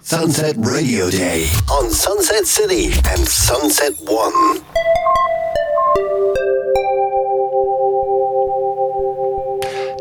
Sunset Radio Day on Sunset City and Sunset One.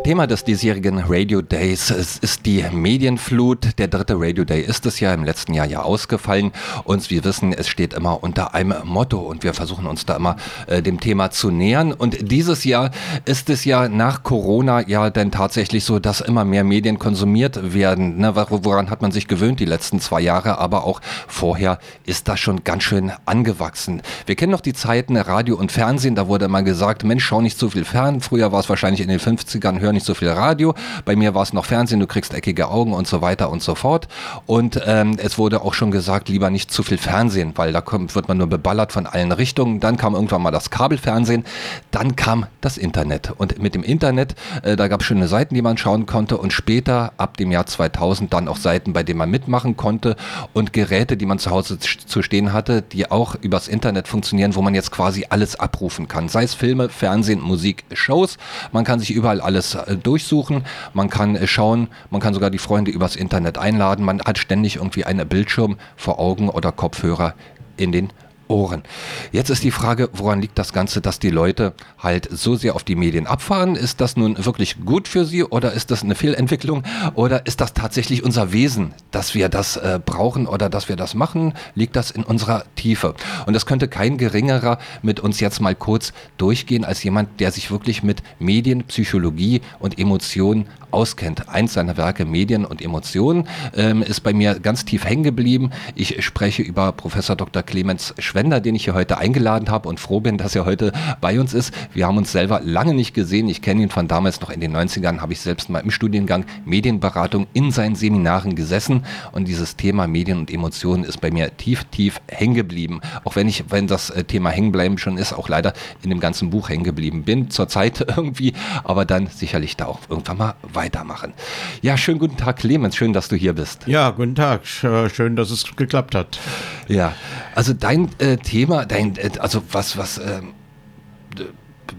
Thema des diesjährigen Radio Days es ist die Medienflut. Der dritte Radio Day ist es ja im letzten Jahr ja ausgefallen. Und wir wissen, es steht immer unter einem Motto und wir versuchen uns da immer äh, dem Thema zu nähern. Und dieses Jahr ist es ja nach Corona ja dann tatsächlich so, dass immer mehr Medien konsumiert werden. Ne? Woran hat man sich gewöhnt die letzten zwei Jahre? Aber auch vorher ist das schon ganz schön angewachsen. Wir kennen noch die Zeiten Radio und Fernsehen. Da wurde immer gesagt, Mensch, schau nicht so viel fern. Früher war es wahrscheinlich in den 50ern, hör nicht so viel Radio. Bei mir war es noch Fernsehen, du kriegst eckige Augen und so weiter und so fort. Und ähm, es wurde auch schon gesagt, lieber nicht zu viel Fernsehen, weil da kommt, wird man nur beballert von allen Richtungen. Dann kam irgendwann mal das Kabelfernsehen, dann kam das Internet. Und mit dem Internet, äh, da gab es schöne Seiten, die man schauen konnte und später, ab dem Jahr 2000, dann auch Seiten, bei denen man mitmachen konnte und Geräte, die man zu Hause zu stehen hatte, die auch übers Internet funktionieren, wo man jetzt quasi alles abrufen kann. Sei es Filme, Fernsehen, Musik, Shows. Man kann sich überall alles durchsuchen, man kann äh, schauen, man kann sogar die Freunde übers Internet einladen, man hat ständig irgendwie einen Bildschirm vor Augen oder Kopfhörer in den Ohren. Jetzt ist die Frage, woran liegt das Ganze, dass die Leute halt so sehr auf die Medien abfahren? Ist das nun wirklich gut für sie oder ist das eine Fehlentwicklung oder ist das tatsächlich unser Wesen, dass wir das äh, brauchen oder dass wir das machen? Liegt das in unserer Tiefe? Und das könnte kein geringerer mit uns jetzt mal kurz durchgehen als jemand, der sich wirklich mit Medien, Psychologie und Emotionen auskennt. Eins seiner Werke Medien und Emotionen ähm, ist bei mir ganz tief hängen geblieben. Ich spreche über Professor Dr. Clemens Schwender, den ich hier heute eingeladen habe und froh bin, dass er heute bei uns ist. Wir haben uns selber lange nicht gesehen. Ich kenne ihn von damals noch in den 90ern, habe ich selbst mal im Studiengang Medienberatung in seinen Seminaren gesessen und dieses Thema Medien und Emotionen ist bei mir tief, tief hängen geblieben. Auch wenn ich, wenn das äh, Thema hängenbleiben schon ist, auch leider in dem ganzen Buch hängen geblieben bin, zur Zeit irgendwie, aber dann sicherlich da auch irgendwann mal weitermachen. Ja, schönen guten Tag, Clemens. Schön, dass du hier bist. Ja, guten Tag. Äh, schön, dass es geklappt hat. Ja, also dein äh, Thema, dein, äh, also was, was äh,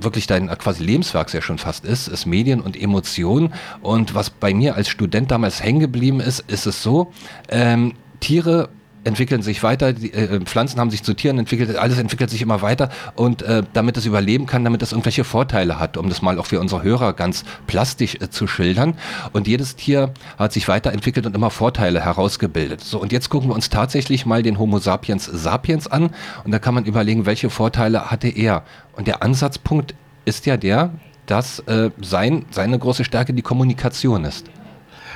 wirklich dein quasi Lebenswerk sehr schon fast ist, ist Medien und Emotionen. Und was bei mir als Student damals hängen geblieben ist, ist es so, ähm, Tiere entwickeln sich weiter, die, äh, Pflanzen haben sich zu Tieren entwickelt, alles entwickelt sich immer weiter und äh, damit es überleben kann, damit es irgendwelche Vorteile hat, um das mal auch für unsere Hörer ganz plastisch äh, zu schildern. Und jedes Tier hat sich weiterentwickelt und immer Vorteile herausgebildet. So, und jetzt gucken wir uns tatsächlich mal den Homo sapiens sapiens an und da kann man überlegen, welche Vorteile hatte er. Und der Ansatzpunkt ist ja der, dass äh, sein, seine große Stärke die Kommunikation ist.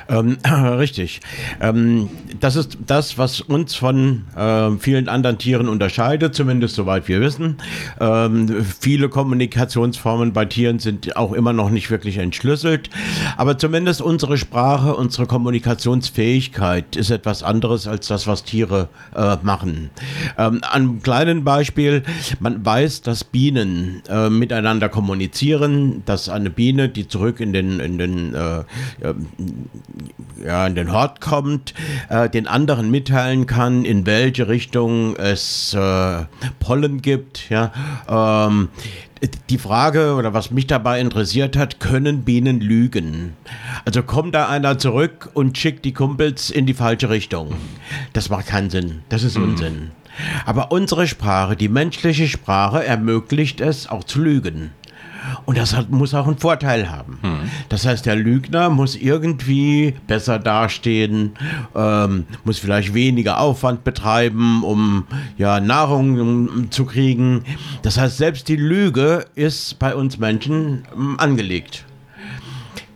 Ähm, richtig. Ähm, das ist das, was uns von äh, vielen anderen Tieren unterscheidet, zumindest soweit wir wissen. Ähm, viele Kommunikationsformen bei Tieren sind auch immer noch nicht wirklich entschlüsselt, aber zumindest unsere Sprache, unsere Kommunikationsfähigkeit ist etwas anderes als das, was Tiere äh, machen. Ähm, an kleinen Beispiel, man weiß, dass Bienen äh, miteinander kommunizieren, dass eine Biene, die zurück in den, in den äh, ja, in den Hort kommt, äh, den anderen mitteilen kann, in welche Richtung es äh, Pollen gibt. Ja, ähm, die Frage oder was mich dabei interessiert hat, können Bienen lügen? Also kommt da einer zurück und schickt die Kumpels in die falsche Richtung. Das macht keinen Sinn. Das ist mhm. Unsinn. Aber unsere Sprache, die menschliche Sprache, ermöglicht es auch zu lügen. Und das hat, muss auch einen Vorteil haben. Hm. Das heißt, der Lügner muss irgendwie besser dastehen, ähm, muss vielleicht weniger Aufwand betreiben, um ja, Nahrung zu kriegen. Das heißt, selbst die Lüge ist bei uns Menschen ähm, angelegt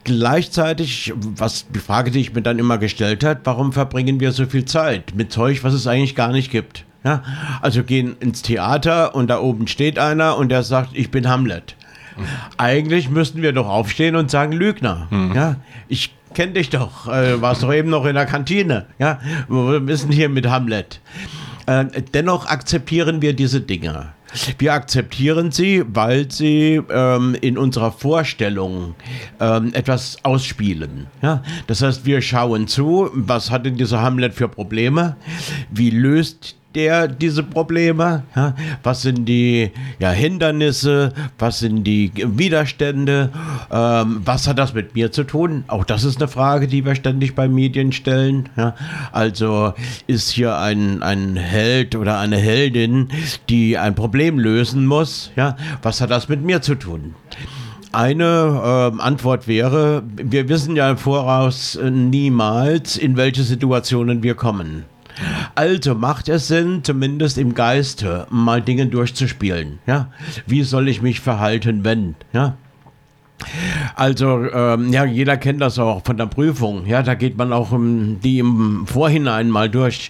gleichzeitig, was die Frage, die ich mir dann immer gestellt habe, warum verbringen wir so viel Zeit mit Zeug, was es eigentlich gar nicht gibt? Ja? Also gehen ins Theater und da oben steht einer und der sagt, ich bin Hamlet. Eigentlich müssten wir doch aufstehen und sagen, Lügner. Mhm. Ja, ich kenne dich doch. Äh, warst doch eben noch in der Kantine. Ja, wir sind hier mit Hamlet. Äh, dennoch akzeptieren wir diese Dinge. Wir akzeptieren sie, weil sie ähm, in unserer Vorstellung ähm, etwas ausspielen. Ja? Das heißt, wir schauen zu, was hat denn dieser Hamlet für Probleme? Wie löst der diese Probleme? Ja, was sind die ja, Hindernisse? Was sind die Widerstände? Ähm, was hat das mit mir zu tun? Auch das ist eine Frage, die wir ständig bei Medien stellen. Ja, also ist hier ein, ein Held oder eine Heldin, die ein Problem lösen muss? Ja, was hat das mit mir zu tun? Eine äh, Antwort wäre, wir wissen ja im Voraus äh, niemals, in welche Situationen wir kommen. Also macht es Sinn, zumindest im Geiste mal Dinge durchzuspielen. Ja? Wie soll ich mich verhalten, wenn? Ja? Also, ähm, ja, jeder kennt das auch von der Prüfung. Ja, da geht man auch um, die im Vorhinein mal durch.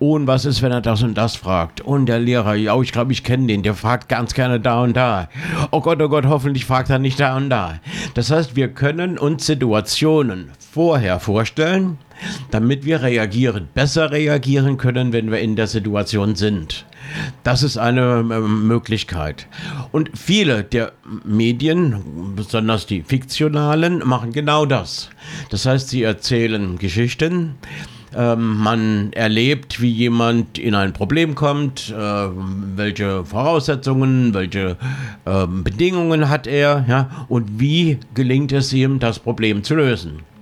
Und was ist, wenn er das und das fragt? Und der Lehrer, ja, ich glaube, ich kenne den, der fragt ganz gerne da und da. Oh Gott, oh Gott, hoffentlich fragt er nicht da und da. Das heißt, wir können uns Situationen vorher vorstellen, damit wir reagieren, besser reagieren können, wenn wir in der Situation sind. Das ist eine äh, Möglichkeit. Und viele der Medien, besonders die fiktionalen, machen genau das. Das heißt, sie erzählen Geschichten, ähm, man erlebt, wie jemand in ein Problem kommt, äh, welche Voraussetzungen, welche äh, Bedingungen hat er, ja, und wie gelingt es ihm, das Problem zu lösen.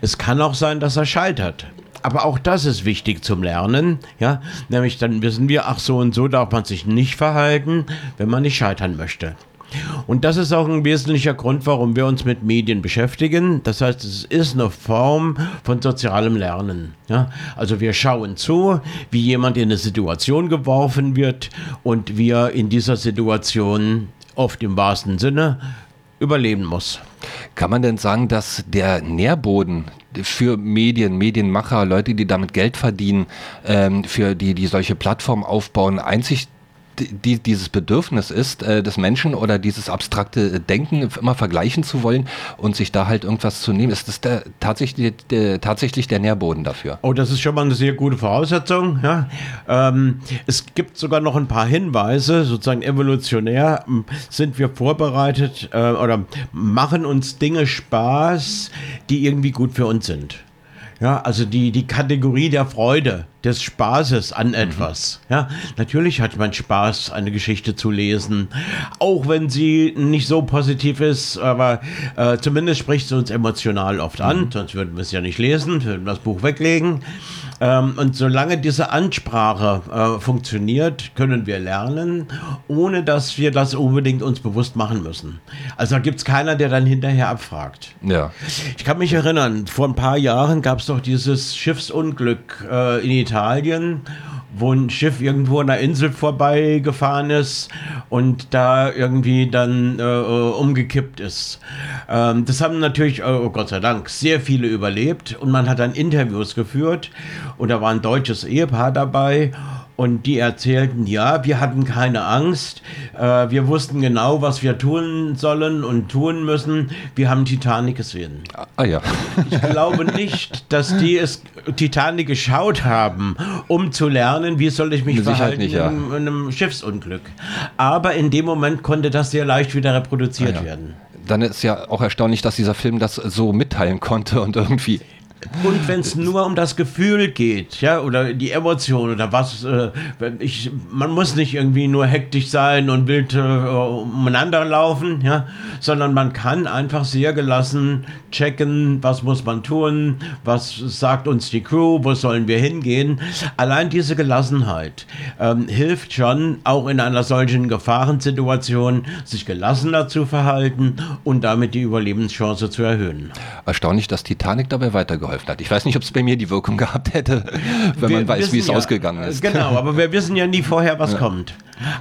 Es kann auch sein, dass er scheitert. Aber auch das ist wichtig zum Lernen, ja, nämlich dann wissen wir, ach so und so darf man sich nicht verhalten, wenn man nicht scheitern möchte. Und das ist auch ein wesentlicher Grund, warum wir uns mit Medien beschäftigen. Das heißt, es ist eine Form von sozialem Lernen. Ja? Also wir schauen zu, wie jemand in eine Situation geworfen wird und wie er in dieser Situation oft im wahrsten Sinne überleben muss. Kann man denn sagen, dass der Nährboden für Medien, Medienmacher, Leute, die damit Geld verdienen, ähm, für die, die solche Plattformen aufbauen, einzig die, dieses Bedürfnis ist, äh, des Menschen oder dieses abstrakte Denken immer vergleichen zu wollen und sich da halt irgendwas zu nehmen. Ist das der, tatsächlich, der, tatsächlich der Nährboden dafür? Oh, das ist schon mal eine sehr gute Voraussetzung. Ja. Ähm, es gibt sogar noch ein paar Hinweise, sozusagen evolutionär sind wir vorbereitet äh, oder machen uns Dinge Spaß, die irgendwie gut für uns sind. Ja, also die, die Kategorie der Freude, des Spaßes an mhm. etwas. Mhm. Ja, natürlich hat man Spaß, eine Geschichte zu lesen, auch wenn sie nicht so positiv ist, aber äh, zumindest spricht sie uns emotional oft an, mhm. sonst würden wir es ja nicht lesen, würden wir das Buch weglegen. Ähm, und solange diese Ansprache äh, funktioniert, können wir lernen, ohne dass wir das unbedingt uns bewusst machen müssen. Also da gibt es keiner, der dann hinterher abfragt. Ja. Ich kann mich erinnern, vor ein paar Jahren gab es doch dieses Schiffsunglück äh, in Italien wo ein Schiff irgendwo an der Insel vorbeigefahren ist und da irgendwie dann äh, umgekippt ist. Ähm, das haben natürlich, oh Gott sei Dank, sehr viele überlebt und man hat dann Interviews geführt und da war ein deutsches Ehepaar dabei und die erzählten, ja, wir hatten keine Angst, äh, wir wussten genau, was wir tun sollen und tun müssen. Wir haben Titanic gesehen. Ah ja. ich glaube nicht, dass die es Titanic geschaut haben, um zu lernen, wie soll ich mich verhalten nicht, ja. in, in, einem Schiffsunglück. Aber in dem Moment konnte das sehr leicht wieder reproduziert ah, ja. werden. Dann ist ja auch erstaunlich, dass dieser Film das so mitteilen konnte und irgendwie und wenn es nur um das Gefühl geht, ja, oder die Emotion oder was, äh, ich, man muss nicht irgendwie nur hektisch sein und wild äh, umeinander laufen, ja, sondern man kann einfach sehr gelassen checken, was muss man tun, was sagt uns die Crew, wo sollen wir hingehen. Allein diese Gelassenheit ähm, hilft schon, auch in einer solchen Gefahrensituation, sich gelassener zu verhalten und damit die Überlebenschance zu erhöhen. Erstaunlich, dass Titanic dabei weitergeholfen geholfen hat. Ich weiß nicht, ob es bei mir die Wirkung gehabt hätte, wenn wir man weiß, wie es ja, ausgegangen ist. Genau, aber wir wissen ja nie vorher, was ja. kommt.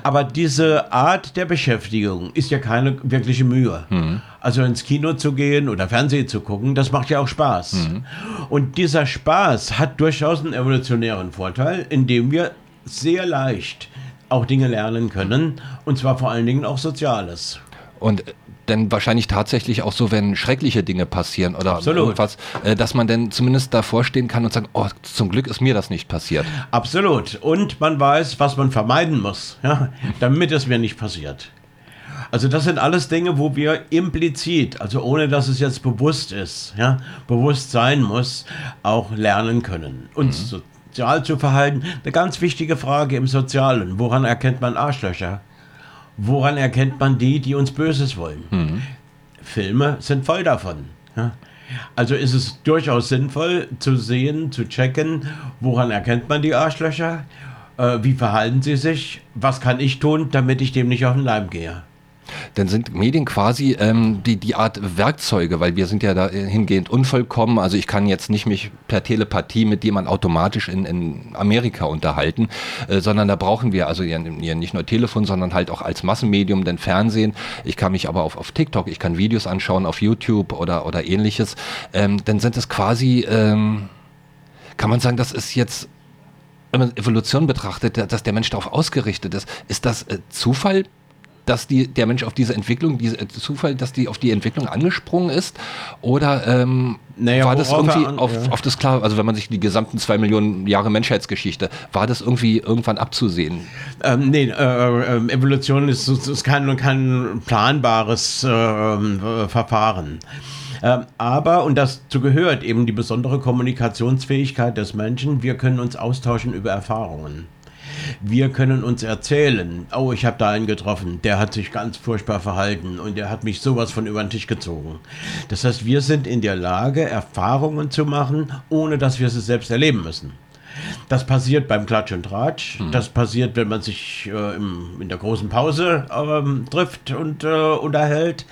Aber diese Art der Beschäftigung ist ja keine wirkliche Mühe. Mhm. Also ins Kino zu gehen oder Fernsehen zu gucken, das macht ja auch Spaß. Mhm. Und dieser Spaß hat durchaus einen evolutionären Vorteil, indem wir sehr leicht auch Dinge lernen können. Und zwar vor allen Dingen auch Soziales. Und denn wahrscheinlich tatsächlich auch so, wenn schreckliche Dinge passieren oder Absolut. irgendwas, äh, dass man dann zumindest davor stehen kann und sagen, oh, zum Glück ist mir das nicht passiert. Absolut. Und man weiß, was man vermeiden muss, ja, damit es mir nicht passiert. Also das sind alles Dinge, wo wir implizit, also ohne dass es jetzt bewusst ist, ja, bewusst sein muss, auch lernen können, uns mhm. sozial zu verhalten. Eine ganz wichtige Frage im Sozialen. Woran erkennt man Arschlöcher? Woran erkennt man die, die uns Böses wollen? Mhm. Filme sind voll davon. Ja? Also ist es durchaus sinnvoll zu sehen, zu checken, woran erkennt man die Arschlöcher, äh, wie verhalten sie sich, was kann ich tun, damit ich dem nicht auf den Leim gehe. Dann sind Medien quasi ähm, die, die Art Werkzeuge, weil wir sind ja da hingehend unvollkommen. Also ich kann jetzt nicht mich per Telepathie mit jemand automatisch in, in Amerika unterhalten, äh, sondern da brauchen wir also ja, nicht nur Telefon, sondern halt auch als Massenmedium den Fernsehen. Ich kann mich aber auf, auf TikTok, ich kann Videos anschauen auf YouTube oder, oder ähnliches. Ähm, dann sind es quasi, ähm, kann man sagen, das ist jetzt wenn man Evolution betrachtet, dass der Mensch darauf ausgerichtet ist, ist das äh, Zufall? Dass die, der Mensch auf diese Entwicklung, diese äh, Zufall, dass die auf die Entwicklung angesprungen ist? Oder ähm, naja, war das irgendwie an, auf, ja. auf das klar, also wenn man sich die gesamten zwei Millionen Jahre Menschheitsgeschichte, war das irgendwie irgendwann abzusehen? Ähm, nee, äh, äh, Evolution ist, ist kein, kein planbares äh, äh Verfahren. Ähm, aber, und dazu gehört eben die besondere Kommunikationsfähigkeit des Menschen, wir können uns austauschen über Erfahrungen. Wir können uns erzählen, oh, ich habe da einen getroffen, der hat sich ganz furchtbar verhalten und der hat mich sowas von über den Tisch gezogen. Das heißt, wir sind in der Lage, Erfahrungen zu machen, ohne dass wir sie selbst erleben müssen. Das passiert beim Klatsch und Tratsch. Mhm. Das passiert, wenn man sich äh, im, in der großen Pause ähm, trifft und äh, unterhält.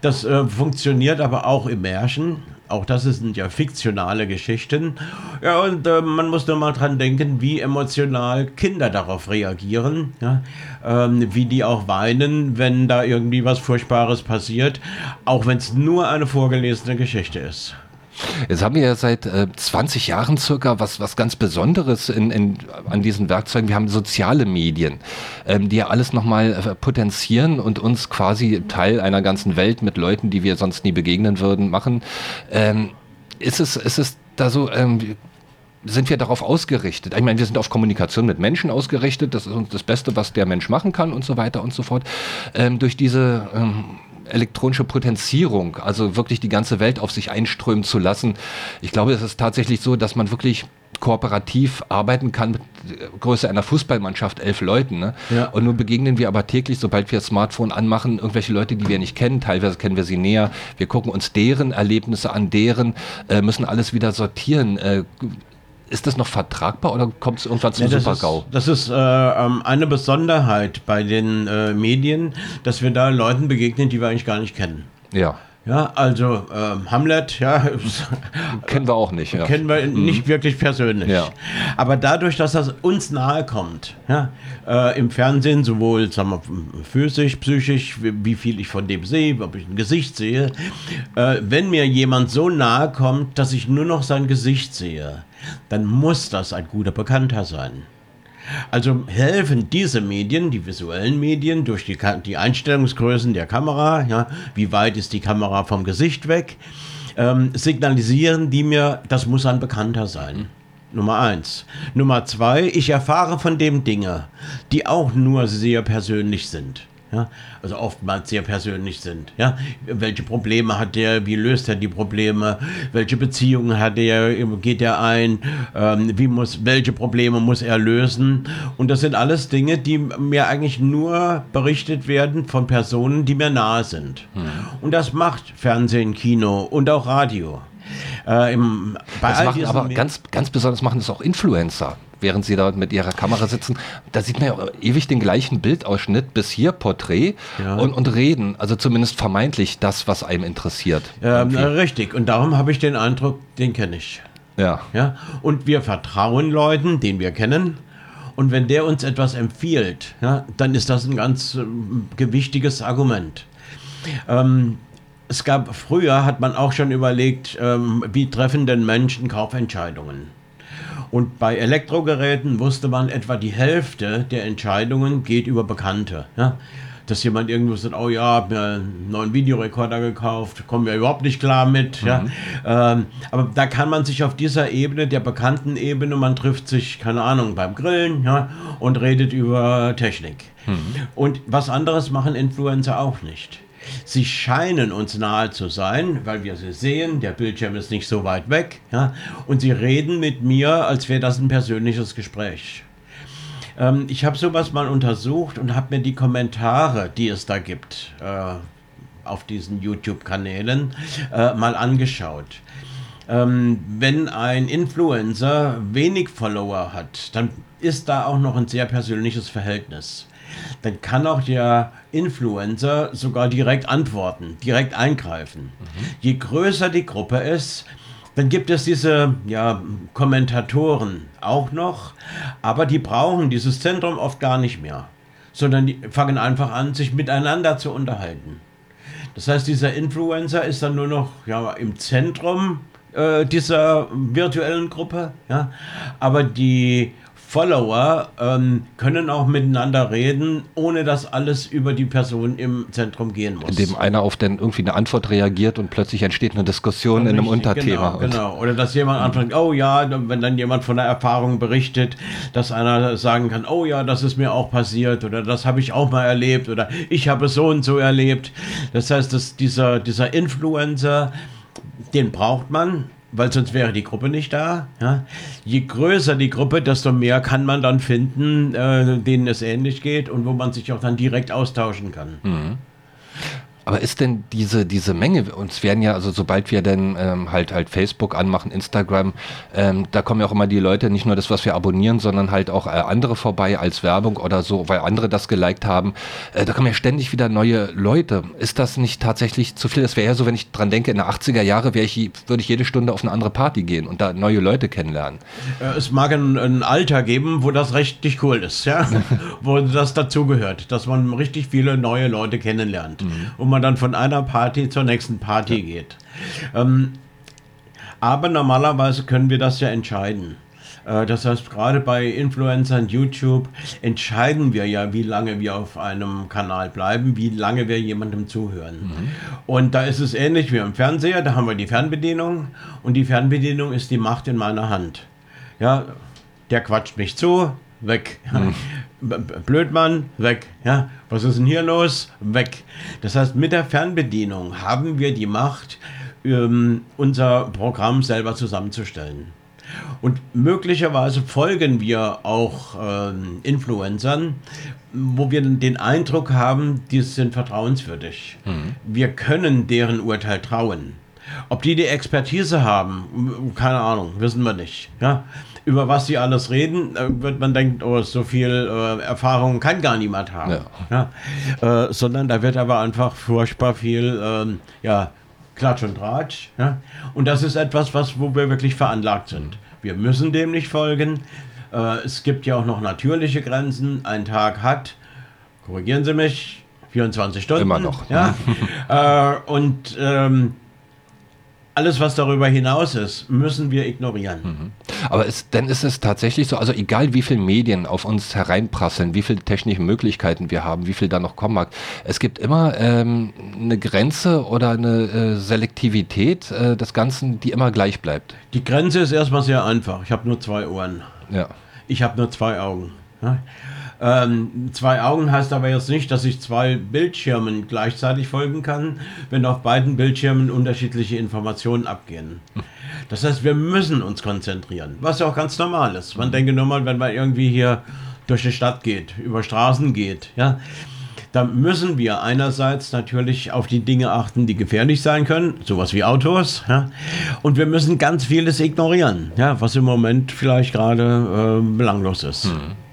Das äh, funktioniert aber auch im Märchen. Auch das sind ja fiktionale Geschichten. Ja, und äh, man muss nur mal dran denken, wie emotional Kinder darauf reagieren. Ja? Ähm, wie die auch weinen, wenn da irgendwie was Furchtbares passiert. Auch wenn es nur eine vorgelesene Geschichte ist. Jetzt haben wir ja seit äh, 20 Jahren circa was, was ganz Besonderes in, in, an diesen Werkzeugen. Wir haben soziale Medien, ähm, die ja alles nochmal äh, potenzieren und uns quasi Teil einer ganzen Welt mit Leuten, die wir sonst nie begegnen würden, machen. Ähm, ist, es, ist es da so, ähm, sind wir darauf ausgerichtet? Ich meine, wir sind auf Kommunikation mit Menschen ausgerichtet. Das ist uns das Beste, was der Mensch machen kann und so weiter und so fort. Ähm, durch diese ähm, elektronische Potenzierung, also wirklich die ganze Welt auf sich einströmen zu lassen. Ich glaube, es ist tatsächlich so, dass man wirklich kooperativ arbeiten kann mit Größe einer Fußballmannschaft, elf Leuten. Ne? Ja. Und nun begegnen wir aber täglich, sobald wir das Smartphone anmachen, irgendwelche Leute, die wir nicht kennen. Teilweise kennen wir sie näher. Wir gucken uns deren Erlebnisse an, deren, äh, müssen alles wieder sortieren. Äh, ist das noch vertragbar oder kommt es irgendwann zum ja, Super-GAU? Das ist, das ist äh, ähm, eine Besonderheit bei den äh, Medien, dass wir da Leuten begegnen, die wir eigentlich gar nicht kennen. Ja. Ja, also ähm, Hamlet, ja. Kennen wir auch nicht, ja. Kennen wir mhm. nicht wirklich persönlich. Ja. Aber dadurch, dass das uns nahe kommt, ja, äh, im Fernsehen, sowohl sagen wir, physisch, psychisch, wie, wie, viel ich von dem sehe, ob ich ein Gesicht sehe, äh, wenn mir jemand so nahe kommt, dass ich nur noch sein Gesicht sehe, dann muss das ein guter Bekannter sein. Also helfen diese Medien, die visuellen Medien, durch die, die Einstellungsgrößen der Kamera, ja, wie weit ist die Kamera vom Gesicht weg, ähm, signalisieren die mir, das muss ein Bekannter sein. Nummer eins. Nummer zwei, ich erfahre von dem Dinge, die auch nur sehr persönlich sind ja, also oftmals sehr persönlich sind. Ja, welche Probleme hat der? Wie löst er die Probleme? Welche Beziehungen hat er? Geht er ein? Ähm, wie muss, welche Probleme muss er lösen? Und das sind alles Dinge, die mir eigentlich nur berichtet werden von Personen, die mir nahe sind. Hm. Und das macht Fernsehen, Kino und auch Radio. Äh, im, bei das machen aber ganz, ganz besonders machen das auch Influencer während sie da mit ihrer Kamera sitzen. Da sieht man ja ewig den gleichen Bildausschnitt bis hier Porträt ja. und, und reden. Also zumindest vermeintlich das, was einem interessiert. Ähm, richtig. Und darum habe ich den Eindruck, den kenne ich. Ja. ja. Und wir vertrauen Leuten, den wir kennen. Und wenn der uns etwas empfiehlt, ja, dann ist das ein ganz äh, gewichtiges Argument. Ähm, es gab früher, hat man auch schon überlegt, ähm, wie treffen denn Menschen Kaufentscheidungen? Und bei Elektrogeräten wusste man, etwa die Hälfte der Entscheidungen geht über Bekannte. Ja? Dass jemand irgendwo sagt, oh ja, hab mir einen neuen Videorekorder gekauft, kommen wir überhaupt nicht klar mit. Mhm. Ja? Ähm, aber da kann man sich auf dieser Ebene, der bekannten Ebene, man trifft sich, keine Ahnung, beim Grillen ja? und redet über Technik. Mhm. Und was anderes machen Influencer auch nicht. Sie scheinen uns nahe zu sein, weil wir sie sehen, der Bildschirm ist nicht so weit weg, ja, und sie reden mit mir, als wäre das ein persönliches Gespräch. Ähm, ich habe sowas mal untersucht und habe mir die Kommentare, die es da gibt, äh, auf diesen YouTube-Kanälen, äh, mal angeschaut. Ähm, wenn ein Influencer wenig Follower hat, dann ist da auch noch ein sehr persönliches Verhältnis. Dann kann auch der Influencer sogar direkt antworten, direkt eingreifen. Mhm. Je größer die Gruppe ist, dann gibt es diese ja, Kommentatoren auch noch, aber die brauchen dieses Zentrum oft gar nicht mehr, sondern die fangen einfach an, sich miteinander zu unterhalten. Das heißt, dieser Influencer ist dann nur noch ja, im Zentrum äh, dieser virtuellen Gruppe, ja, aber die Follower ähm, können auch miteinander reden, ohne dass alles über die Person im Zentrum gehen muss. Indem einer auf den irgendwie eine Antwort reagiert und plötzlich entsteht eine Diskussion Richtig, in einem Unterthema. Genau, genau. Oder dass jemand anfängt, oh ja, wenn dann jemand von der Erfahrung berichtet, dass einer sagen kann, oh ja, das ist mir auch passiert oder das habe ich auch mal erlebt oder ich habe es so und so erlebt. Das heißt, dass dieser, dieser Influencer, den braucht man, weil sonst wäre die Gruppe nicht da. Ja? Je größer die Gruppe, desto mehr kann man dann finden, äh, denen es ähnlich geht und wo man sich auch dann direkt austauschen kann. Mhm. Aber ist denn diese, diese Menge, uns werden ja, also sobald wir dann ähm, halt halt Facebook anmachen, Instagram, ähm, da kommen ja auch immer die Leute, nicht nur das, was wir abonnieren, sondern halt auch äh, andere vorbei als Werbung oder so, weil andere das geliked haben. Äh, da kommen ja ständig wieder neue Leute. Ist das nicht tatsächlich zu viel? Das wäre ja so, wenn ich dran denke, in den 80er Jahre ich, würde ich jede Stunde auf eine andere Party gehen und da neue Leute kennenlernen. Äh, es mag ein, ein, Alter geben, wo das richtig cool ist, ja, wo das dazugehört, dass man richtig viele neue Leute kennenlernt. Mhm. Und man man dann von einer Party zur nächsten Party ja. geht. Ähm, aber normalerweise können wir das ja entscheiden. Äh, das heißt, gerade bei Influencern, YouTube, entscheiden wir ja, wie lange wir auf einem Kanal bleiben, wie lange wir jemandem zuhören. Mhm. Und da ist es ähnlich wie im Fernseher, da haben wir die Fernbedienung und die Fernbedienung ist die Macht in meiner Hand. Ja, der quatscht mich zu, weg. Mhm. Blödmann, weg. Ja, was ist denn hier los? Weg. Das heißt, mit der Fernbedienung haben wir die Macht, ähm, unser Programm selber zusammenzustellen. Und möglicherweise folgen wir auch ähm, Influencern, wo wir den Eindruck haben, die sind vertrauenswürdig. Mhm. Wir können deren Urteil trauen. Ob die die Expertise haben, keine Ahnung, wissen wir nicht. Ja? Über was sie alles reden, äh, wird man denken, oh, so viel äh, Erfahrung kann gar niemand haben. Ja. ja? Äh, sondern da wird aber einfach furchtbar viel, ähm, ja, Klatsch und Tratsch. Ja? Und das ist etwas, was, wo wir wirklich veranlagt sind. Wir müssen dem nicht folgen. Äh, es gibt ja auch noch natürliche Grenzen. Ein Tag hat, korrigieren Sie mich, 24 Stunden. Immer noch. Ja? äh, und ähm, alles, was darüber hinaus ist, müssen wir ignorieren. Mhm. Aber ist, dann ist es tatsächlich so, also egal wie viele Medien auf uns hereinprasseln, wie viele technische Möglichkeiten wir haben, wie viel da noch kommen mag, es gibt immer ähm, eine Grenze oder eine äh, Selektivität äh, des Ganzen, die immer gleich bleibt. Die Grenze ist erstmal sehr einfach. Ich habe nur zwei Ohren. Ja. Ich habe nur zwei Augen. Ja? Ähm, zwei Augen heißt aber jetzt nicht, dass ich zwei Bildschirmen gleichzeitig folgen kann, wenn auf beiden Bildschirmen unterschiedliche Informationen abgehen. Das heißt, wir müssen uns konzentrieren, was ja auch ganz normal ist. Man denke nur mal, wenn man irgendwie hier durch die Stadt geht, über Straßen geht, ja, da müssen wir einerseits natürlich auf die Dinge achten, die gefährlich sein können, sowas wie Autos, ja, und wir müssen ganz vieles ignorieren, ja, was im Moment vielleicht gerade äh, belanglos ist. Hm.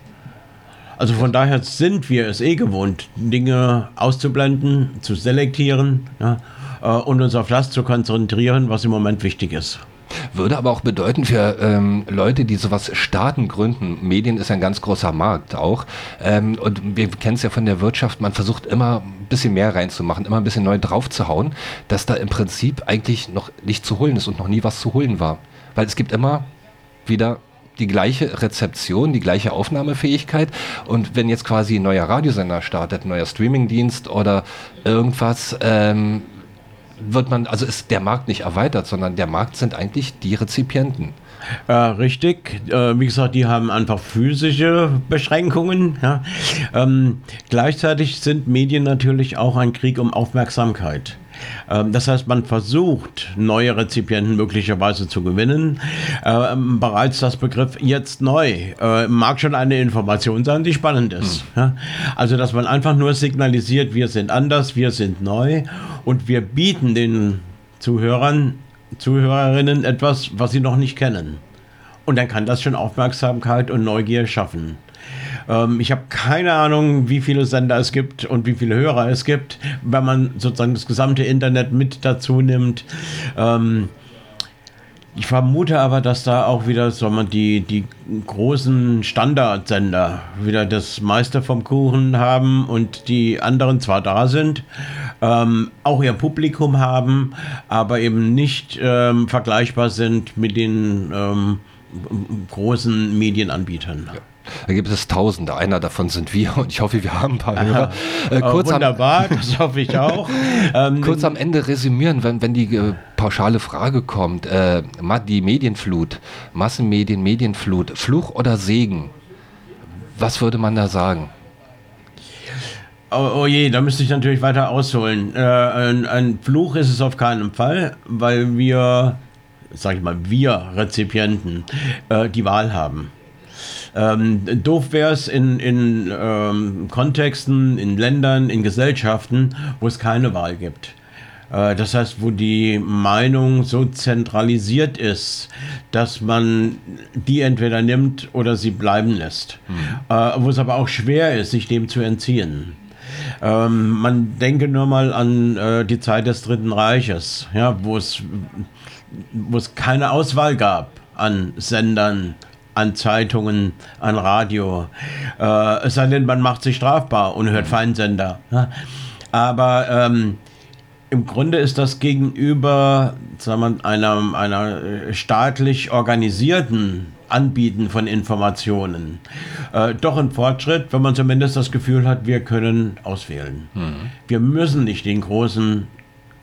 Also von daher sind wir es eh gewohnt, Dinge auszublenden, zu selektieren ja, äh, und uns auf das zu konzentrieren, was im Moment wichtig ist. Würde aber auch bedeuten für ähm, Leute, die sowas starten, gründen, Medien ist ein ganz großer Markt auch. Ähm, und wir kennen es ja von der Wirtschaft, man versucht immer ein bisschen mehr reinzumachen, immer ein bisschen neu draufzuhauen, dass da im Prinzip eigentlich noch nicht zu holen ist und noch nie was zu holen war. Weil es gibt immer wieder die gleiche Rezeption, die gleiche Aufnahmefähigkeit. Und wenn jetzt quasi ein neuer Radiosender startet, ein neuer Streamingdienst oder irgendwas, ähm, wird man, also ist der Markt nicht erweitert, sondern der Markt sind eigentlich die Rezipienten. Äh, richtig. Äh, wie gesagt, die haben einfach physische Beschränkungen. Ja. Ähm, gleichzeitig sind Medien natürlich auch ein Krieg um Aufmerksamkeit. Ähm, das heißt, man versucht, neue Rezipienten möglicherweise zu gewinnen. Ähm, bereits das Begriff jetzt neu äh, mag schon eine Information sein, die spannend ist. Mhm. Also, dass man einfach nur signalisiert, wir sind anders, wir sind neu und wir bieten den Zuhörern, Zuhörerinnen etwas, was sie noch nicht kennen. Und dann kann das schon Aufmerksamkeit und Neugier schaffen. Ähm, ich habe keine Ahnung, wie viele Sender es gibt und wie viele Hörer es gibt, wenn man sozusagen das gesamte Internet mit dazu nimmt. Ähm, ich vermute aber, dass da auch wieder soll man die, die großen Standardsender wieder das meiste vom Kuchen haben und die anderen zwar da sind, ähm, auch ihr Publikum haben, aber eben nicht ähm, vergleichbar sind mit den ähm, großen Medienanbietern. Ja. Da gibt es Tausende. Einer davon sind wir und ich hoffe, wir haben ein paar Hörer. Äh, kurz Wunderbar, am, das hoffe ich auch. Ähm, kurz am Ende resümieren, wenn, wenn die äh, pauschale Frage kommt. Äh, die Medienflut, Massenmedien, Medienflut, Fluch oder Segen? Was würde man da sagen? Oh, oh, je, da müsste ich natürlich weiter ausholen. Äh, ein, ein, Fluch ist es auf keinen Fall, weil wir, sag ich mal, wir Rezipienten äh, die Wahl haben. Ähm, doof wäre es in, in ähm, Kontexten, in Ländern, in Gesellschaften, wo es keine Wahl gibt. Äh, das heißt, wo die Meinung so zentralisiert ist, dass man die entweder nimmt oder sie bleiben lässt. Mhm. Äh, wo es aber auch schwer ist, sich dem zu entziehen. Ähm, man denke nur mal an äh, die Zeit des Dritten Reiches, ja, wo es, wo es keine Auswahl gab an Sendern, an Zeitungen, an Radio. Äh, es sei denn, man macht sich strafbar und hört Feinsender. Ja? Aber ähm, im Grunde ist das gegenüber sagen wir, einer, einer äh, staatlich organisierten Anbieten von Informationen äh, doch ein Fortschritt, wenn man zumindest das Gefühl hat, wir können auswählen. Mhm. Wir müssen nicht den großen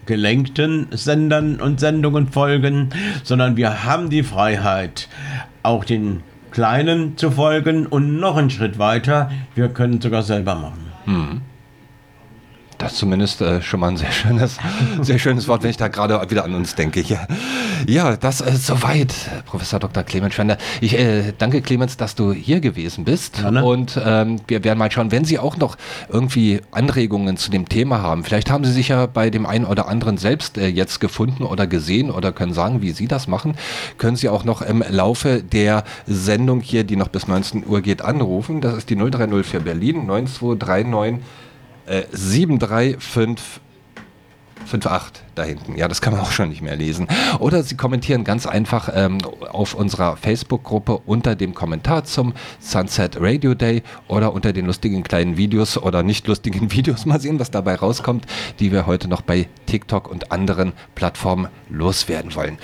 gelenkten Sendern und Sendungen folgen, sondern wir haben die Freiheit, auch den Kleinen zu folgen und noch einen Schritt weiter, wir können sogar selber machen. Hm. Das ist zumindest äh, schon mal ein sehr schönes, sehr schönes Wort, wenn ich da gerade wieder an uns denke. Ja, ja das ist soweit, Professor Dr. Clemens Schwender. Ich äh, danke Clemens, dass du hier gewesen bist. Ja, ne? Und ähm, wir werden mal schauen, wenn Sie auch noch irgendwie Anregungen zu dem Thema haben. Vielleicht haben Sie sich ja bei dem einen oder anderen selbst äh, jetzt gefunden oder gesehen oder können sagen, wie Sie das machen. Können Sie auch noch im Laufe der Sendung hier, die noch bis 19 Uhr geht, anrufen. Das ist die 0304 Berlin 9239 äh, 73558 da hinten. Ja, das kann man auch schon nicht mehr lesen. Oder Sie kommentieren ganz einfach ähm, auf unserer Facebook-Gruppe unter dem Kommentar zum Sunset Radio Day oder unter den lustigen kleinen Videos oder nicht lustigen Videos. Mal sehen, was dabei rauskommt, die wir heute noch bei TikTok und anderen Plattformen loswerden wollen.